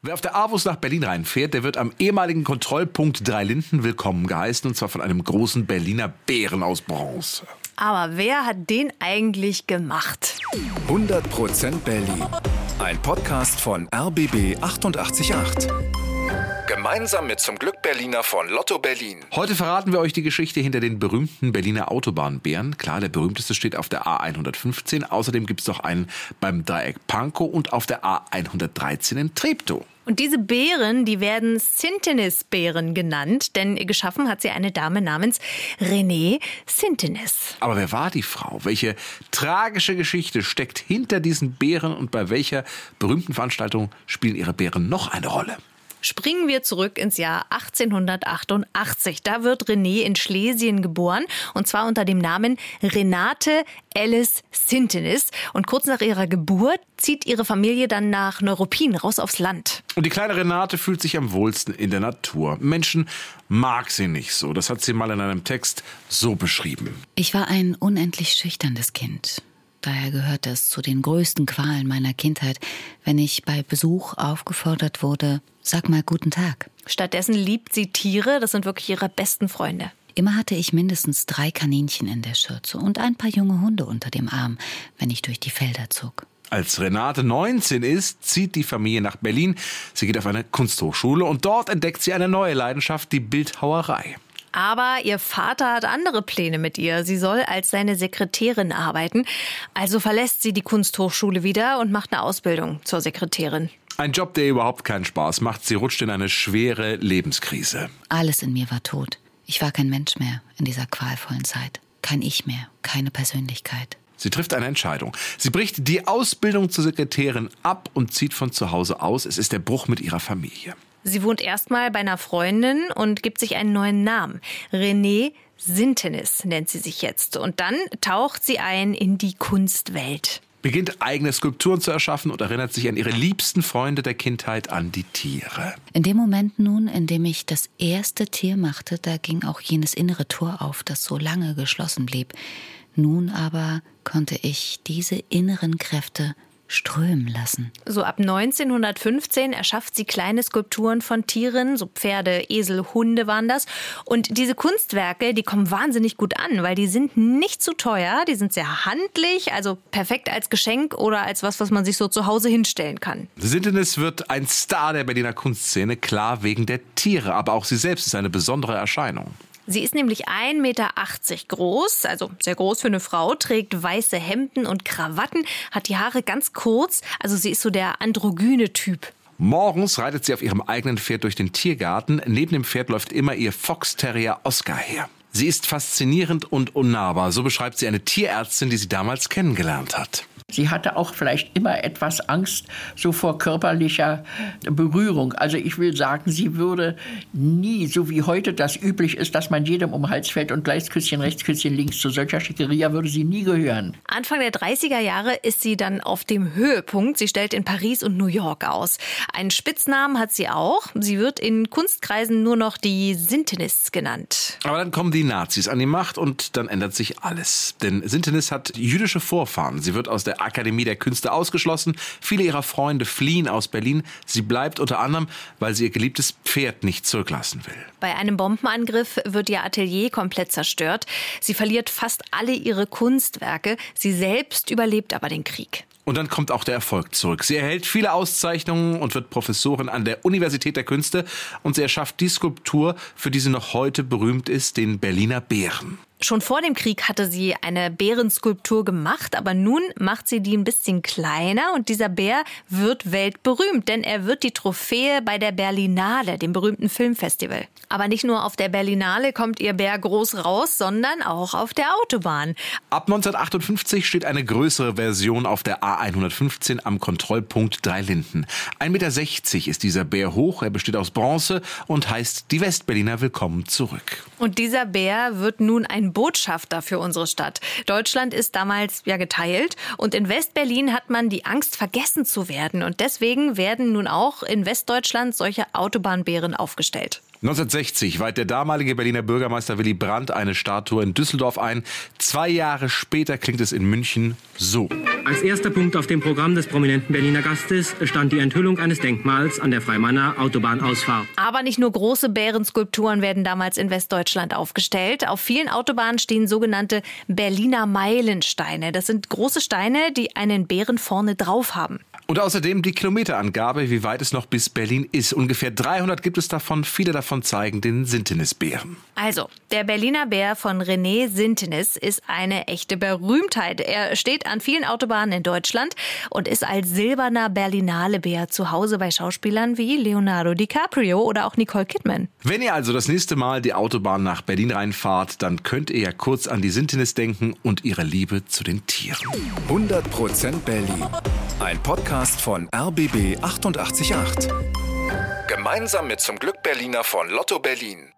Wer auf der Avus nach Berlin reinfährt, der wird am ehemaligen Kontrollpunkt Dreilinden willkommen geheißen und zwar von einem großen Berliner Bären aus Bronze. Aber wer hat den eigentlich gemacht? 100% Berlin. Ein Podcast von RBB 888. Gemeinsam mit zum Glück Berliner von Lotto Berlin. Heute verraten wir euch die Geschichte hinter den berühmten Berliner Autobahnbären. Klar, der berühmteste steht auf der A115. Außerdem gibt es noch einen beim Dreieck Pankow und auf der A113 in Treptow. Und diese Bären, die werden Sintenis-Bären genannt, denn geschaffen hat sie eine Dame namens Renée Sintenis. Aber wer war die Frau? Welche tragische Geschichte steckt hinter diesen Bären und bei welcher berühmten Veranstaltung spielen ihre Bären noch eine Rolle? Springen wir zurück ins Jahr 1888. Da wird René in Schlesien geboren und zwar unter dem Namen Renate Alice Sintenis. Und kurz nach ihrer Geburt zieht ihre Familie dann nach Neuruppin raus aufs Land. Und die kleine Renate fühlt sich am wohlsten in der Natur. Menschen mag sie nicht so. Das hat sie mal in einem Text so beschrieben. Ich war ein unendlich schüchternes Kind. Daher gehört es zu den größten Qualen meiner Kindheit, wenn ich bei Besuch aufgefordert wurde, sag mal guten Tag. Stattdessen liebt sie Tiere, das sind wirklich ihre besten Freunde. Immer hatte ich mindestens drei Kaninchen in der Schürze und ein paar junge Hunde unter dem Arm, wenn ich durch die Felder zog. Als Renate 19 ist, zieht die Familie nach Berlin. Sie geht auf eine Kunsthochschule und dort entdeckt sie eine neue Leidenschaft, die Bildhauerei. Aber ihr Vater hat andere Pläne mit ihr. Sie soll als seine Sekretärin arbeiten. Also verlässt sie die Kunsthochschule wieder und macht eine Ausbildung zur Sekretärin. Ein Job, der überhaupt keinen Spaß macht. Sie rutscht in eine schwere Lebenskrise. Alles in mir war tot. Ich war kein Mensch mehr in dieser qualvollen Zeit. Kein Ich mehr, keine Persönlichkeit. Sie trifft eine Entscheidung. Sie bricht die Ausbildung zur Sekretärin ab und zieht von zu Hause aus. Es ist der Bruch mit ihrer Familie. Sie wohnt erstmal bei einer Freundin und gibt sich einen neuen Namen. René Sintenis nennt sie sich jetzt. Und dann taucht sie ein in die Kunstwelt. Beginnt eigene Skulpturen zu erschaffen und erinnert sich an ihre liebsten Freunde der Kindheit, an die Tiere. In dem Moment nun, in dem ich das erste Tier machte, da ging auch jenes innere Tor auf, das so lange geschlossen blieb. Nun aber konnte ich diese inneren Kräfte strömen lassen. So ab 1915 erschafft sie kleine Skulpturen von Tieren, so Pferde, Esel, Hunde waren das. Und diese Kunstwerke, die kommen wahnsinnig gut an, weil die sind nicht zu teuer, die sind sehr handlich, also perfekt als Geschenk oder als was, was man sich so zu Hause hinstellen kann. Sintenis wird ein Star der Berliner Kunstszene, klar wegen der Tiere, aber auch sie selbst ist eine besondere Erscheinung. Sie ist nämlich 1,80 Meter groß, also sehr groß für eine Frau, trägt weiße Hemden und Krawatten, hat die Haare ganz kurz, also sie ist so der androgyne Typ. Morgens reitet sie auf ihrem eigenen Pferd durch den Tiergarten. Neben dem Pferd läuft immer ihr Fox Terrier Oscar her. Sie ist faszinierend und unnahbar, so beschreibt sie eine Tierärztin, die sie damals kennengelernt hat. Sie hatte auch vielleicht immer etwas Angst so vor körperlicher Berührung. Also ich will sagen, sie würde nie, so wie heute das üblich ist, dass man jedem um den Hals fällt und gleich Küsschen rechts, Küsschen links, zu solcher Schickeria würde sie nie gehören. Anfang der 30er Jahre ist sie dann auf dem Höhepunkt. Sie stellt in Paris und New York aus. Einen Spitznamen hat sie auch. Sie wird in Kunstkreisen nur noch die Sintenis genannt. Aber dann kommen die Nazis an die Macht und dann ändert sich alles. Denn Sintenis hat jüdische Vorfahren. Sie wird aus der Akademie der Künste ausgeschlossen. Viele ihrer Freunde fliehen aus Berlin. Sie bleibt unter anderem, weil sie ihr geliebtes Pferd nicht zurücklassen will. Bei einem Bombenangriff wird ihr Atelier komplett zerstört. Sie verliert fast alle ihre Kunstwerke. Sie selbst überlebt aber den Krieg. Und dann kommt auch der Erfolg zurück. Sie erhält viele Auszeichnungen und wird Professorin an der Universität der Künste und sie erschafft die Skulptur, für die sie noch heute berühmt ist, den Berliner Bären. Schon vor dem Krieg hatte sie eine Bärenskulptur gemacht, aber nun macht sie die ein bisschen kleiner und dieser Bär wird weltberühmt, denn er wird die Trophäe bei der Berlinale, dem berühmten Filmfestival. Aber nicht nur auf der Berlinale kommt ihr Bär groß raus, sondern auch auf der Autobahn. Ab 1958 steht eine größere Version auf der A115 am Kontrollpunkt Dreilinden. 1,60 Meter ist dieser Bär hoch, er besteht aus Bronze und heißt die Westberliner Willkommen zurück. Und dieser Bär wird nun ein Botschafter für unsere Stadt. Deutschland ist damals ja geteilt und in Westberlin hat man die Angst, vergessen zu werden. Und deswegen werden nun auch in Westdeutschland solche Autobahnbären aufgestellt. 1960 weiht der damalige Berliner Bürgermeister Willy Brandt eine Statue in Düsseldorf ein. Zwei Jahre später klingt es in München so. Als erster Punkt auf dem Programm des prominenten Berliner Gastes stand die Enthüllung eines Denkmals an der Freimanner Autobahnausfahrt. Aber nicht nur große Bärenskulpturen werden damals in Westdeutschland aufgestellt. Auf vielen Autobahnen stehen sogenannte Berliner Meilensteine. Das sind große Steine, die einen Bären vorne drauf haben. Und außerdem die Kilometerangabe, wie weit es noch bis Berlin ist. Ungefähr 300 gibt es davon. Viele davon zeigen den Sintenisbären. Also, der Berliner Bär von René Sintenis ist eine echte Berühmtheit. Er steht an vielen Autobahnen in Deutschland und ist als silberner Berlinale Bär zu Hause bei Schauspielern wie Leonardo DiCaprio oder auch Nicole Kidman. Wenn ihr also das nächste Mal die Autobahn nach Berlin reinfahrt, dann könnt ihr ja kurz an die Sintenis denken und ihre Liebe zu den Tieren. 100% Berlin. Ein Podcast von RBB 888. Gemeinsam mit zum Glück Berliner von Lotto Berlin.